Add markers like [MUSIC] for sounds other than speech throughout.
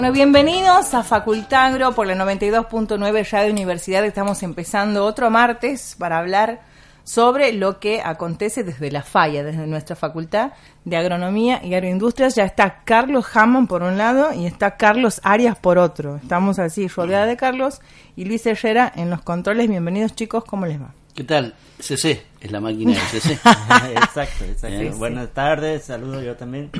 Bueno, bienvenidos a Facultagro por la 92.9 Radio Universidad. Estamos empezando otro martes para hablar sobre lo que acontece desde la falla, desde nuestra Facultad de Agronomía y Agroindustrias. Ya está Carlos Hammond por un lado y está Carlos Arias por otro. Estamos así rodeada de Carlos y Luis Herrera en los controles. Bienvenidos chicos, ¿cómo les va? ¿Qué tal? CC, es la máquina de CC. [LAUGHS] exacto, exacto. Buenas tardes, saludo yo también.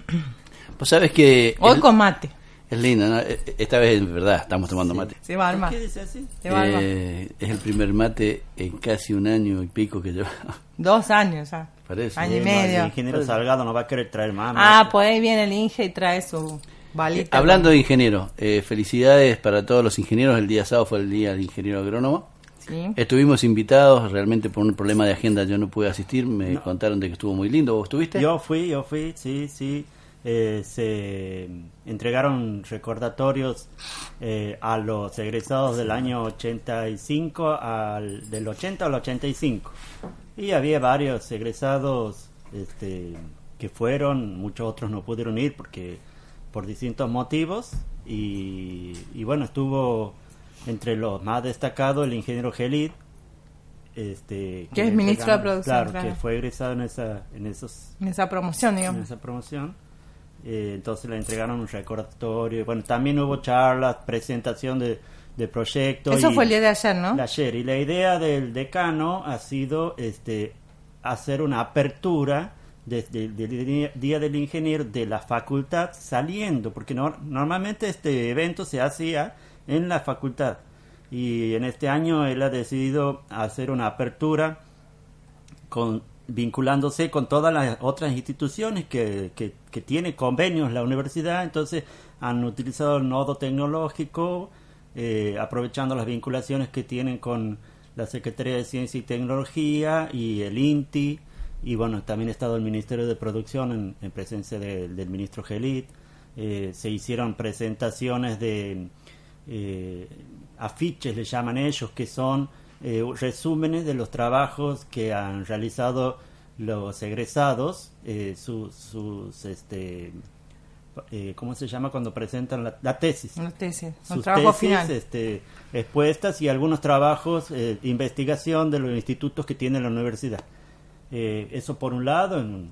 Pues sabes que... Hoy con mate. Es lindo, ¿no? E, e, esta vez en verdad estamos tomando mate. Se va a ¿Qué dice así? Se va eh, es el primer mate en casi un año y pico que lleva. [LAUGHS] Dos años, ah. Parece. Año y El medio. ingeniero Salgado no va a querer traer más. Ah, mate. pues ahí viene el Inge y trae su balita. Hablando de ingeniero, eh, felicidades para todos los ingenieros. El día sábado fue el día del ingeniero agrónomo. Sí. Estuvimos invitados, realmente por un problema de agenda yo no pude asistir. Me contaron de que estuvo muy lindo. ¿Vos estuviste? Yo fui, yo fui, sí, sí. Eh, se entregaron recordatorios eh, a los egresados del año 85, al, del 80 al 85. Y había varios egresados este, que fueron, muchos otros no pudieron ir porque por distintos motivos. Y, y bueno, estuvo entre los más destacados el ingeniero Gelid. Este, Que es ministro de Producción, Claro, claro. que fue egresado en, esa, en esos En esa promoción, en digamos. esa promoción. Eh, entonces le entregaron un recordatorio. Bueno, también hubo charlas, presentación de, de proyectos. Eso y- fue el día de ayer, ¿no? de ayer. Y la idea del decano ha sido este hacer una apertura desde el Día del Ingeniero de la facultad saliendo, porque no- normalmente este evento se hacía en la facultad. Y en este año él ha decidido hacer una apertura con vinculándose con todas las otras instituciones que, que, que tiene convenios la universidad, entonces han utilizado el nodo tecnológico, eh, aprovechando las vinculaciones que tienen con la Secretaría de Ciencia y Tecnología y el INTI, y bueno, también ha estado el Ministerio de Producción en, en presencia de- del ministro Gelit, Eh, se hicieron presentaciones de eh, afiches, le llaman ellos, que son eh, resúmenes de los trabajos que han realizado los egresados, eh, su- sus, este, eh, ¿cómo se llama cuando presentan la, la tesis? Una tesis, sus trabajo tesis final. este, expuestas y algunos trabajos eh, de investigación de los institutos que tiene la universidad. Eh, eso por un lado, en un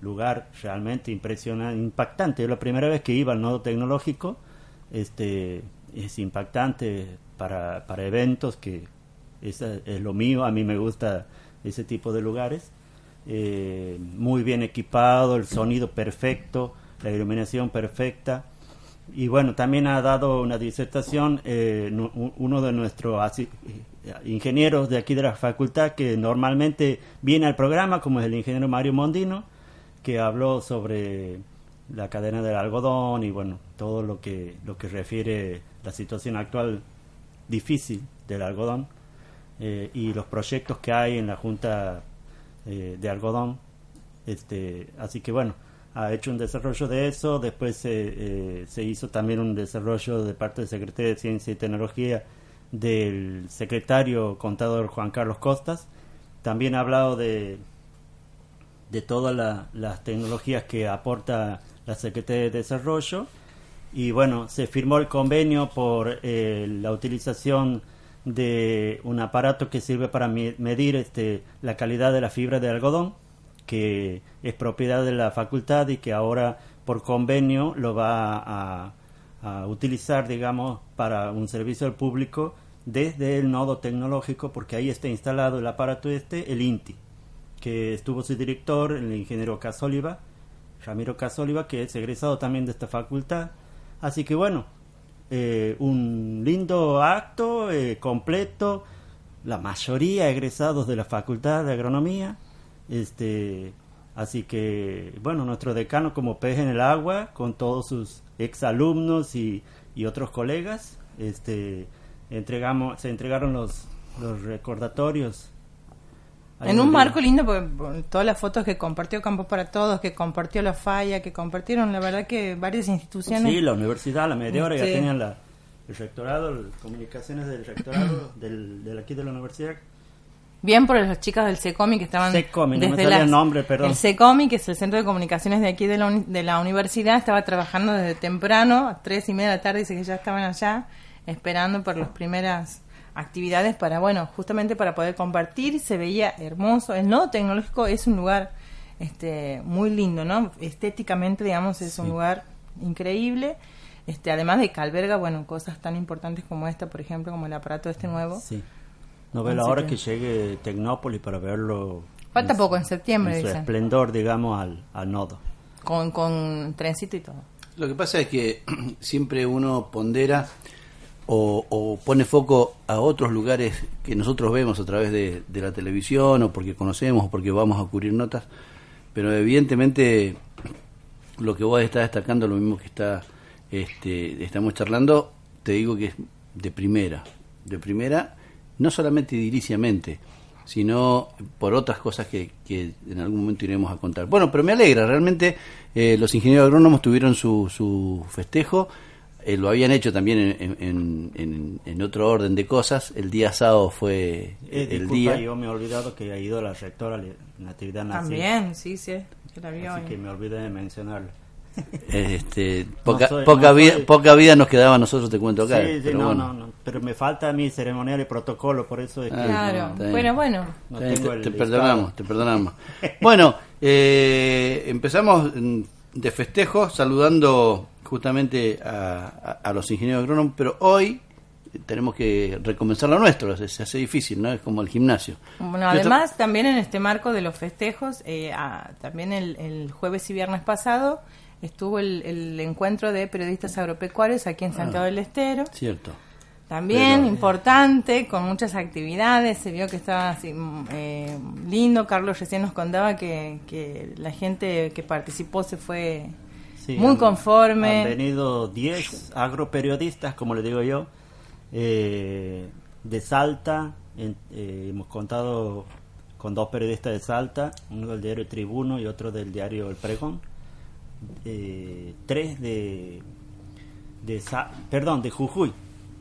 lugar realmente impresionante, impactante. Yo la primera vez que iba al nodo tecnológico, este, es impactante para, para eventos que esa es lo mío, a mí me gusta ese tipo de lugares. Eh, muy bien equipado, el sonido perfecto, la iluminación perfecta. Y bueno, también ha dado una disertación eh, uno de nuestros eh, ingenieros de aquí de la facultad que normalmente viene al programa, como es el ingeniero Mario Mondino, que habló sobre la cadena del algodón y bueno, todo lo que, lo que refiere la situación actual difícil del algodón eh, y los proyectos que hay en la Junta eh, de Algodón. Este, así que bueno, ha hecho un desarrollo de eso, después se, eh, se hizo también un desarrollo de parte del Secretario de Ciencia y Tecnología del secretario contador Juan Carlos Costas. También ha hablado de, de todas la- las tecnologías que aporta la Secretaría de Desarrollo. Y bueno, se firmó el convenio por eh, la utilización de un aparato que sirve para medir este, la calidad de la fibra de algodón, que es propiedad de la facultad y que ahora por convenio lo va a, utilizar, digamos, para un servicio al público desde el nodo tecnológico, porque ahí está instalado el aparato este, el INTI que estuvo su director, el ingeniero Casóliva, Ramiro Casóliva, que es egresado también de esta facultad. Así que bueno, eh, un lindo acto eh, completo, la mayoría egresados de la Facultad de Agronomía. Este, así que bueno, nuestro decano como pez en el agua, con todos sus exalumnos y, y otros colegas, este, entregamos, se entregaron los, los recordatorios En un marco lindo, porque por todas las fotos que compartió Campos para Todos, que compartió La Falla, que compartieron, la verdad que varias instituciones. Sí, la universidad, la media hora ya tenían la, el rectorado, las comunicaciones del rectorado [CLEARS THROAT] del, de aquí de la universidad. Bien por las chicas del SECOMI que estaban SECOMI, no me salía el nombre, perdón. El SECOMI, que es el Centro de Comunicaciones de aquí de la, de la universidad, estaba trabajando desde temprano, a tres y media de la tarde, dice que ya estaban allá, esperando por las primeras actividades para, bueno, justamente para poder compartir, se veía hermoso. El nodo tecnológico es un lugar este muy lindo, ¿no? Estéticamente, digamos, es un lugar increíble. Este, además de que alberga, bueno, cosas tan importantes como esta, por ejemplo, como el aparato este nuevo. Sí. No ve la Así hora que- que llegue Tecnópolis para verlo. Falta en poco, en septiembre, En su dicen. esplendor, digamos, al, al nodo. Con, con trencito y todo. Lo que pasa es que [CLEARS THROAT] siempre uno pondera o, o pone foco a otros lugares que nosotros vemos a través de, la televisión o porque conocemos o porque vamos a cubrir notas, pero evidentemente lo que vos estás destacando, lo mismo que está este, estamos charlando, te digo que es de primera, de primera, no solamente ediliciamente, sino por otras cosas que, que en algún momento iremos a contar. Bueno, pero me alegra, realmente eh, los ingenieros agrónomos tuvieron su, su festejo, eh, lo habían hecho también en, en- en- en otro orden de cosas, el día sábado fue Eh, el disculpa, día... yo me he olvidado que ha ido la rectora de Natividad Nací. También, sí, sí, que la vio Así hoy. que me olvidé de mencionarlo. Este, [LAUGHS] poca, soy- poca, no vida, soy- poca vida nos quedaba a nosotros, te cuento acá. sí, sí, pero no, bueno. no, no. Pero me falta mi ceremonial y protocolo, por eso es que. Ah, Claro, bueno, bueno. te, te perdonamos, te perdonamos. [LAUGHS] Bueno, eh, empezamos mm, de festejo saludando justamente a, a- a los ingenieros agrónomos, pero hoy tenemos que recomenzar lo nuestro, se, hace difícil, ¿no? Es como el gimnasio. Bueno, ¿Qué otra- además, también en este marco de los festejos, eh, ah, también el, el jueves y viernes pasado estuvo el, el encuentro de periodistas agropecuarios aquí en Santiago del Estero. Cierto. También Pero- importante, con muchas actividades, se vio que estaba así, mm, eh, lindo. Carlos recién nos contaba que, que la gente que participó se fue Sí, muy han- conforme. Han venido 10 agroperiodistas, como le digo yo, eh, de Salta. en- eh, hemos contado con dos periodistas de Salta, uno del diario Tribuno y otro del diario El Pregón. Eh, tres de, de Sa- perdón, de Jujuy.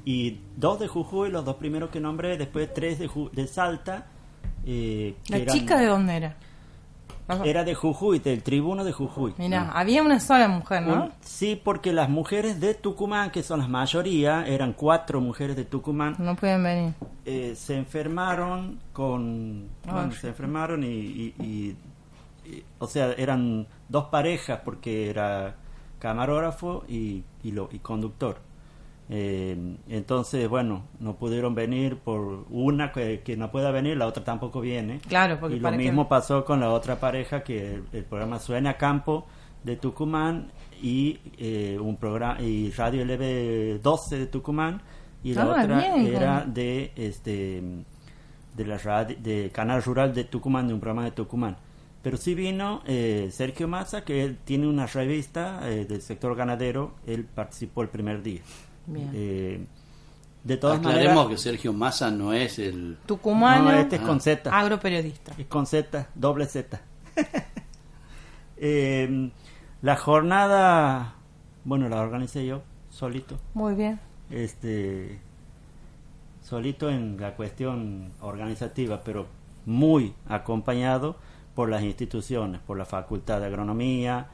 Y dos de Jujuy, los dos primeros que nombré, después tres de, Ju- de Salta. eh, ¿La eran- chica de dónde era? Era de Jujuy, del Tribuno de Jujuy. Mira, había una sola mujer, ¿no? Un- sí, porque las mujeres de Tucumán, que son las mayoría, eran cuatro mujeres de Tucumán, No pueden venir. eh, se enfermaron con... bueno, se enfermaron y, y- y- y- O sea, eran dos parejas porque era camarógrafo y, y, lo, y conductor. Eh, entonces, bueno, no pudieron venir por una que, que no pueda venir, la otra tampoco viene. Claro, porque y lo mismo pasó con la otra pareja que el, el programa Suena a Campo de Tucumán y eh, un programa y Radio LB 12 de Tucumán y la Ah, otra bien. era de este de la radio, de Canal Rural de Tucumán de un programa de Tucumán pero sí vino eh, Sergio Massa que él tiene una revista eh, del sector ganadero él participó el primer día Bien. Eh, de todas Aclaremos maneras que Sergio Massa no es el... Tucumano, no, este es con. Z agroperiodista. y con Z, doble Z. [LAUGHS] Eh, la jornada, bueno, la organicé yo, solito. Muy bien. Este, solito en la cuestión organizativa, pero muy acompañado por las instituciones, por la Facultad de Agronomía,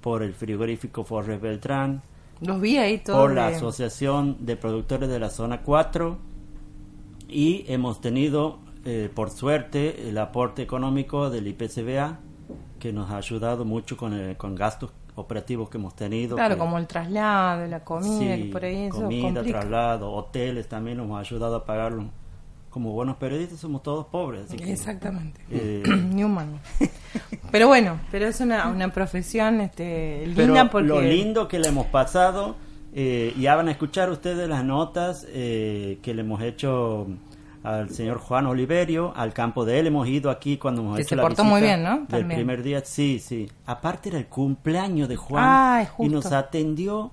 por el frigorífico Forres Beltrán, Los vi ahí todos. por la Asociación de Productores de la Zona 4 y hemos tenido, eh, por suerte, el aporte económico del IPCBA que nos ha ayudado mucho con, el- con gastos operativos que hemos tenido. Claro, que- como el traslado, la comida, sí, que por ahí eso comida, complica. traslado, hoteles también nos hemos ayudado a pagarlo. Como buenos periodistas somos todos pobres, así que, Exactamente. eh, [CLEARS THROAT] Ni humano. Pero bueno, pero es una, una profesión este, linda Pero porque... lo lindo que le hemos pasado, eh, ya van a escuchar ustedes las notas eh, que le hemos hecho al señor Juan Oliverio, al campo de él, hemos ido aquí cuando hemos Que hecho se la portó visita muy bien, ¿no? Del También. primer día, sí, sí. Aparte era el cumpleaños de Juan Ay, y justo. nos atendió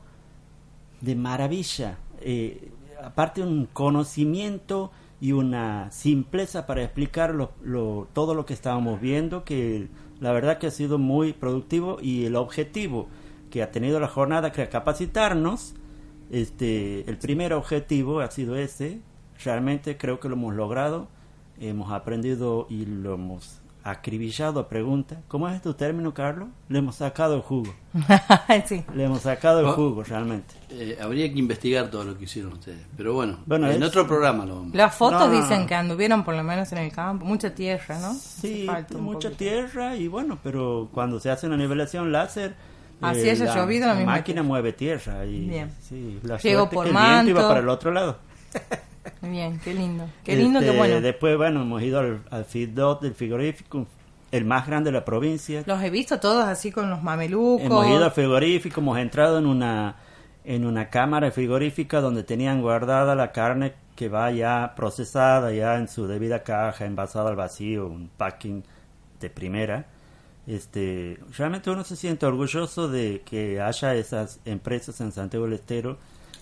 de maravilla. Eh, aparte un conocimiento y una simpleza para explicar todo lo que estábamos viendo, que la verdad que ha sido muy productivo y el objetivo que ha tenido la jornada, que capacitarnos, este, el primer objetivo ha sido ese, realmente creo que lo hemos logrado. hemos aprendido y lo hemos acribillado a preguntas. ¿Cómo es tu término, Carlos? Le hemos sacado el jugo. [LAUGHS] sí. Le hemos sacado el Oh. jugo, realmente. Eh, habría que investigar todo lo que hicieron ustedes. Pero bueno, Bueno, en es- otro programa lo vamos. Las fotos No, no, dicen no. que anduvieron por lo menos en el campo, mucha tierra, ¿no? Sí, mucha poquito. tierra y bueno, pero cuando se hace una nivelación láser... Así eh, haya llovido, la misma máquina tierra. mueve tierra y Bien. sí, la Llegó suerte por que el viento iba manto. para el otro lado. [LAUGHS] Bien, qué lindo. Qué lindo, Este, qué bueno. Después, bueno, hemos ido al, al feedlot del frigorífico, el más grande de la provincia. Los he visto todos así con los mamelucos. Hemos ido al frigorífico, hemos entrado en una en una cámara frigorífica donde tenían guardada la carne que va ya procesada, ya en su debida caja, envasada al vacío, un packing de primera. Este, realmente uno se siente orgulloso de que haya esas empresas en Santiago del Estero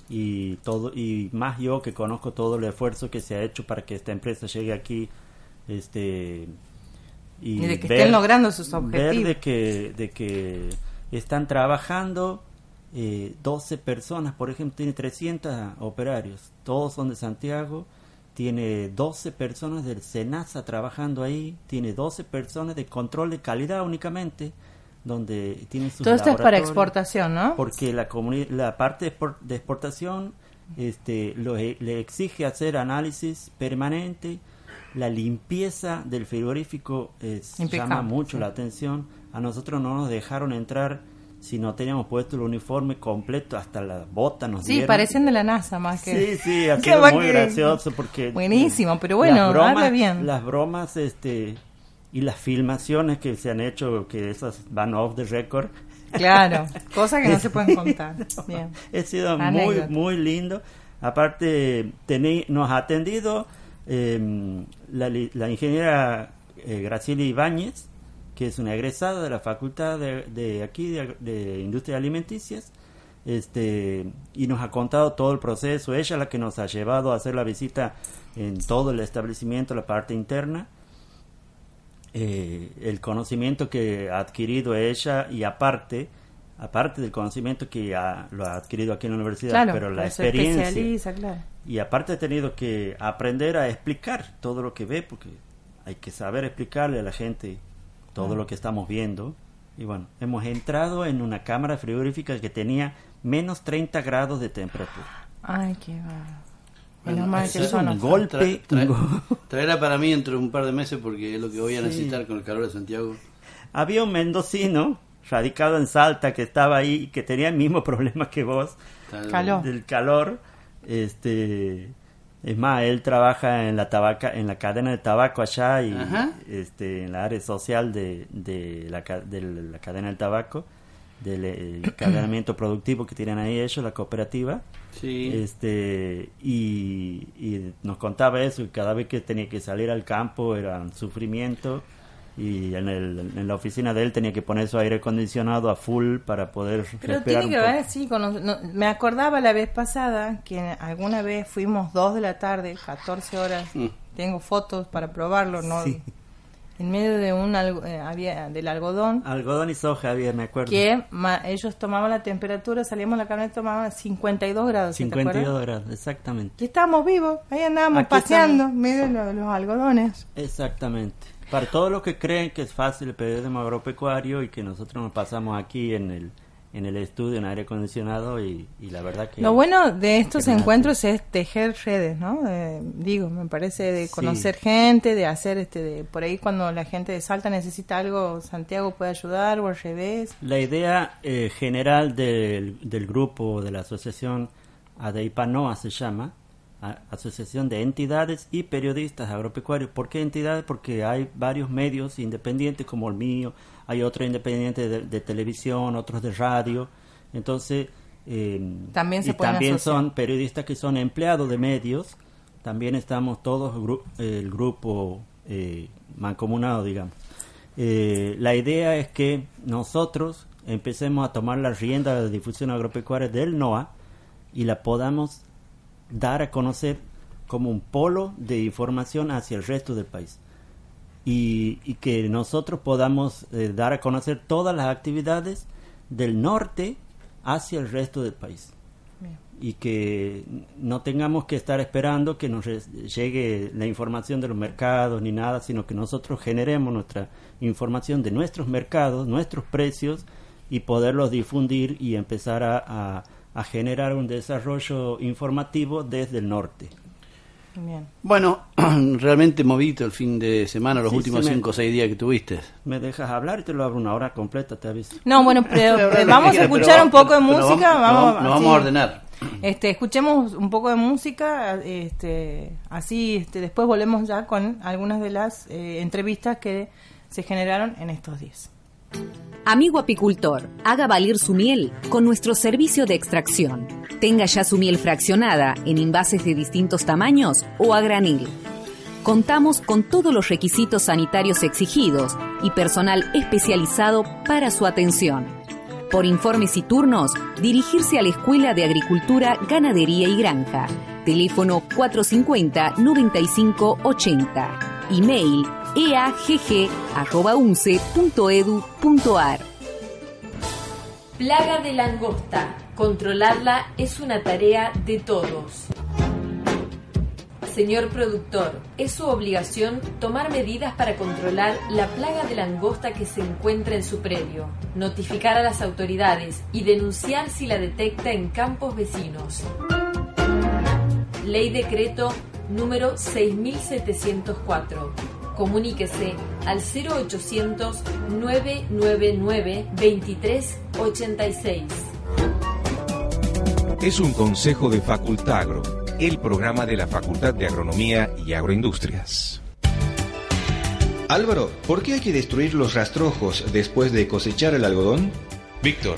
y todo y más yo que conozco todo el esfuerzo que se ha hecho para que esta empresa llegue aquí este Y de que estén logrando sus ver objetivos. de que de que están trabajando eh, 12 personas por ejemplo tiene 300 operarios todos son de Santiago tiene 12 personas del SENASA trabajando ahí tiene 12 personas de control de calidad únicamente donde tienen sus Todo esto es para exportación, ¿no? porque la la parte de expor- de exportación este lo e- le exige hacer análisis permanente la limpieza del frigorífico es, llama mucho sí. la atención a nosotros no nos dejaron entrar si no teníamos puesto el uniforme completo hasta las botas nos Sí, dieron. parecen de la NASA más que... Sí, sí, [LAUGHS] ha sido muy gracioso porque... Buenísimo, pero bueno, las bromas, bien. Las bromas este, y las filmaciones que se han hecho, que esas van off the record, Claro, cosas que no se pueden [LAUGHS] contar. Bien. ha sido muy, Anécdota. muy lindo. Aparte, tení- nos ha atendido eh, la, ingeniera eh, Graciela Ibáñez, que es una egresada de la Facultad de, de aquí de, de Industrias Alimenticias, este, y nos ha contado todo el proceso. Ella es la que nos ha llevado a hacer la visita en todo el establecimiento, la parte interna. Eh, el conocimiento que ha adquirido ella y aparte, aparte del conocimiento que ha- lo ha adquirido aquí en la universidad, Claro, pero la experiencia claro. y aparte he tenido que aprender a explicar todo lo que ve, porque hay que saber explicarle a la gente todo lo que estamos viendo. Y bueno, hemos entrado en una cámara frigorífica que tenía menos 30 grados de temperatura. Ay, qué va. Menos Bueno, mal que es un golpe. Tra- tra- [LAUGHS] traerá para mí dentro de un par de meses porque es lo que voy a Sí. necesitar con el calor de Santiago. Había un mendocino radicado en Salta que estaba ahí y que tenía el mismo [LAUGHS] problema que vos Calor. del calor. Este, es más, él trabaja en la tabaca, en la cadena de tabaco allá y Ajá. este, en la área social de, de, la, de la cadena del tabaco, del eh, encadenamiento [CLEARS THROAT] productivo que tienen ahí ellos, la cooperativa. Sí. Este, y, y nos contaba eso, y cada vez que tenía que salir al campo era un sufrimiento. Y en, el, en la oficina de él tenía que poner su aire acondicionado a full para poder Pero tiene que ver, sí, con los- no, me acordaba la vez pasada que alguna vez fuimos dos de la tarde, 14 horas, Mm. tengo fotos para probarlo, ¿no? Sí. En medio de un algo- eh, había del algodón, Algodón y soja había, me acuerdo. que ma- ellos tomaban la temperatura, salíamos a la camioneta, tomaban 52 grados, ¿sí ¿te 52 acuerdas? grados, exactamente. Y estábamos vivos, ahí andábamos Aquí paseando, en medio de lo- los algodones. Exactamente. Para todos los que creen que es fácil el periodismo agropecuario y que nosotros nos pasamos aquí en el, en el estudio en aire acondicionado y, y la verdad que... Lo bueno de estos encuentros es tejer redes, ¿no? Eh, digo, me parece de Sí. conocer gente, de hacer este, de, por ahí cuando la gente de Salta necesita algo, Santiago puede ayudar o al revés. La idea eh, general del, del grupo, de la asociación ADEIPANOA se llama, Asociación de Entidades y Periodistas Agropecuarios. ¿Por qué entidades? Porque hay varios medios independientes como el mío, hay otros independientes de, de televisión, otros de radio. Entonces, eh, También se y también asociar. son periodistas que son empleados de medios. También estamos todos, gru- el grupo eh, mancomunado, digamos. Eh, la idea es que nosotros empecemos a tomar la rienda de la difusión agropecuaria del NOA y la podamos dar a conocer como un polo de información hacia el resto del país. Y, y que nosotros podamos eh, dar a conocer todas las actividades del norte hacia el resto del país. y que no tengamos que estar esperando que nos llegue la información de los mercados ni nada, sino que nosotros generemos nuestra información de nuestros mercados, nuestros precios y poderlos difundir y empezar a, a generar un desarrollo informativo desde el norte. Bueno, [CLEARS THROAT] realmente movido el fin de semana, los últimos cinco o seis días que tuviste. Me dejas hablar y te lo abro una hora completa, te aviso. No, bueno, [LAUGHS] pero, vamos a escuchar un poco de música. Vamos, nos vamos a ordenar. Este, escuchemos un poco de música, este, así este, después volvemos ya con algunas de las eh, entrevistas que se generaron en estos días. Amigo apicultor, haga valer su miel con nuestro servicio de extracción. Tenga ya su miel fraccionada en envases de distintos tamaños o a granil. Contamos con todos los requisitos sanitarios exigidos y personal especializado para su atención. Por informes y turnos, dirigirse a la Escuela de Agricultura, Ganadería y Granja. Teléfono 450-9580. Email eagg.unce.edu.ar. Plaga de langosta. Controlarla es una tarea de todos. Señor productor, es su obligación tomar medidas para controlar la plaga de langosta que se encuentra en su predio, notificar a las autoridades y denunciar si la detecta en campos vecinos. Ley Decreto número 6704 Comuníquese al 0800 999 2386. Es un consejo de Facultagro, el programa de la Facultad de Agronomía y Agroindustrias. Álvaro, ¿por qué hay que destruir los rastrojos después de cosechar el algodón? Víctor,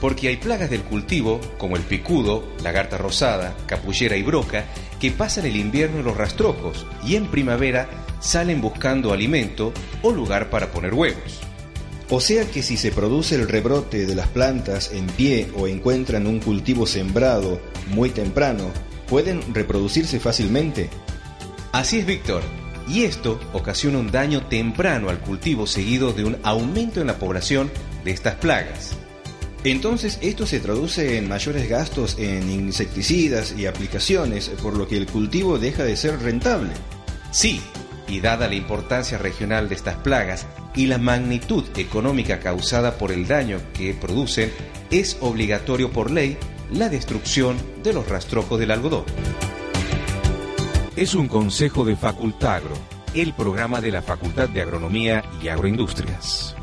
porque hay plagas del cultivo, como el picudo, lagarta rosada, capullera y broca, que pasan el invierno en los rastrojos y en primavera salen buscando alimento o lugar para poner huevos. O sea que si se produce el rebrote de las plantas en pie o encuentran un cultivo sembrado muy temprano, ¿pueden reproducirse fácilmente? Así es, Víctor. Y esto ocasiona un daño temprano al cultivo seguido de un aumento en la población de estas plagas. Entonces esto se traduce en mayores gastos en insecticidas y aplicaciones, por lo que el cultivo deja de ser rentable. Sí, y dada la importancia regional de estas plagas y la magnitud económica causada por el daño que producen, es obligatorio por ley la destrucción de los rastrojos del algodón. Es un consejo de Facultagro, el programa de la Facultad de Agronomía y Agroindustrias.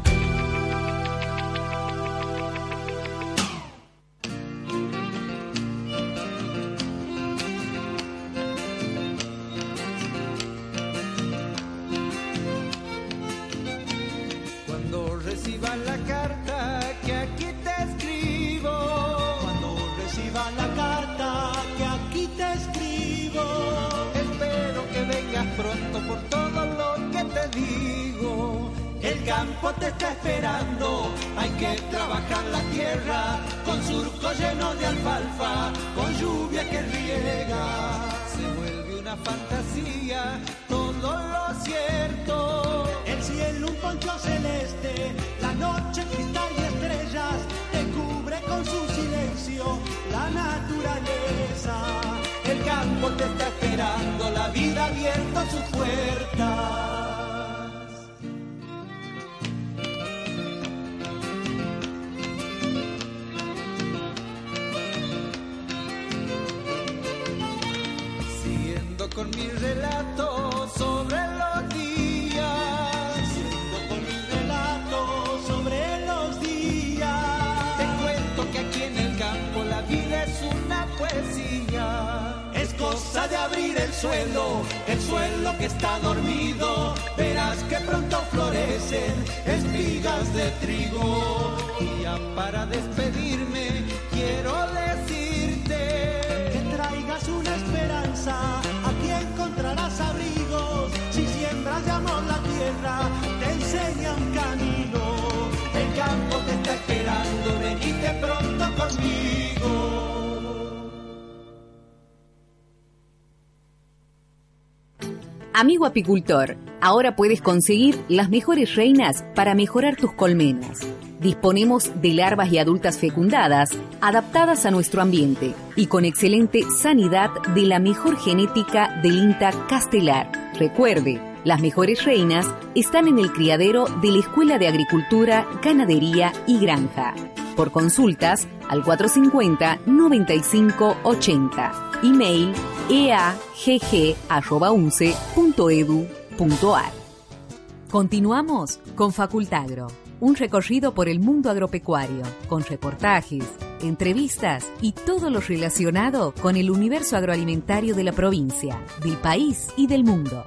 El campo te está esperando, hay que trabajar la tierra con surco lleno de alfalfa, con lluvia que riega. Se vuelve una fantasía, todo lo cierto. El cielo un poncho celeste, la noche cristal y estrellas, te cubre con su silencio la naturaleza. El campo te está esperando, la vida abierta a su puerta. suelo, el suelo que está dormido, verás que pronto florecen espigas de trigo. Y ya para despedirme, quiero decirte que traigas una esperanza, aquí encontrarás abrigos, si siembras de amor la tierra, te enseña un camino, el campo te está esperando, venite pronto conmigo. Amigo apicultor, ahora puedes conseguir las mejores reinas para mejorar tus colmenas. Disponemos de larvas y adultas fecundadas, adaptadas a nuestro ambiente y con excelente sanidad de la mejor genética del INTA Castelar. Recuerde, las mejores reinas están en el criadero de la Escuela de Agricultura, Ganadería y Granja. Por consultas al 450-9580. Email eagg.unce.edu.ar. Continuamos con Facultagro, un recorrido por el mundo agropecuario, con reportajes, entrevistas y todo lo relacionado con el universo agroalimentario de la provincia, del país y del mundo.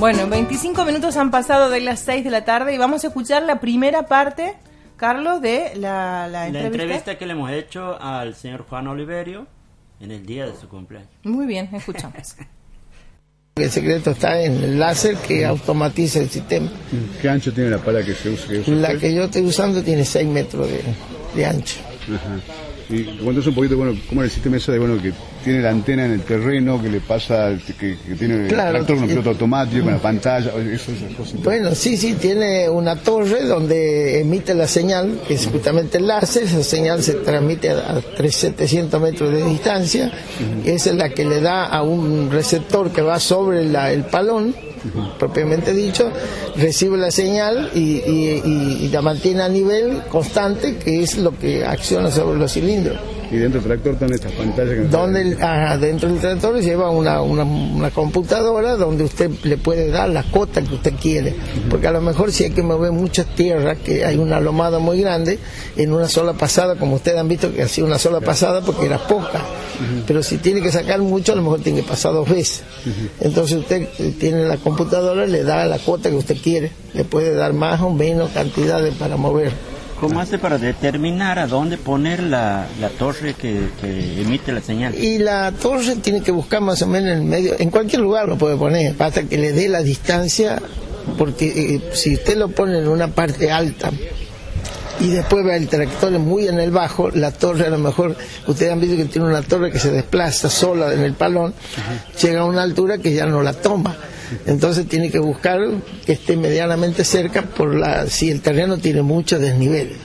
Bueno, 25 minutos han pasado de las 6 de la tarde y vamos a escuchar la primera parte, Carlos, de la, la La entrevista. entrevista que le hemos hecho al señor Juan Oliverio en el día de su cumpleaños. Muy bien, escuchamos. [LAUGHS] El secreto está en el láser que automatiza el sistema. ¿Qué ancho tiene la pala que se usa? Que usa La usted? que yo estoy usando tiene 6 metros de, de ancho. Ajá. Y cuéntanos un poquito, bueno, cómo es el sistema ese de, bueno, que tiene la antena en el terreno, que le pasa, que, que tiene Claro. el tractor con piloto automático, con la pantalla, eso. Bueno, sí, sí, tiene una torre donde emite la señal, que es justamente el láser, esa señal se transmite a, a 300, 700 metros de distancia, esa es la que le da a un receptor que va sobre la- el palón, propiamente dicho, recibe la señal y, la mantiene a nivel constante, que es lo que acciona sobre los cilindros. Y dentro del tractor están estas pantallas que donde ajá, dentro del tractor lleva una, una, una computadora donde usted le puede dar la cota que usted quiere. Porque a lo mejor si hay que mover muchas tierras que hay una lomada muy grande en una sola pasada como ustedes han visto que hacía una sola pasada porque era poca. Pero si tiene que sacar mucho a lo mejor tiene que pasar dos veces. Entonces usted eh, tiene la computadora le da la cuota que usted quiere. Le puede dar más o menos cantidades para mover ¿Cómo hace para determinar a dónde poner la, la torre que, que emite la señal? Y la torre tiene que buscar más o menos en el medio, en cualquier lugar lo puede poner, basta que le dé la distancia, porque eh, si usted lo pone en una parte alta y después ve el tractor muy en el bajo, la torre a lo mejor, ustedes han visto que tiene una torre que se desplaza sola en el palón, llega a una altura que ya no la toma. Entonces tiene que buscar que esté medianamente cerca por la, si el terreno tiene muchos desniveles.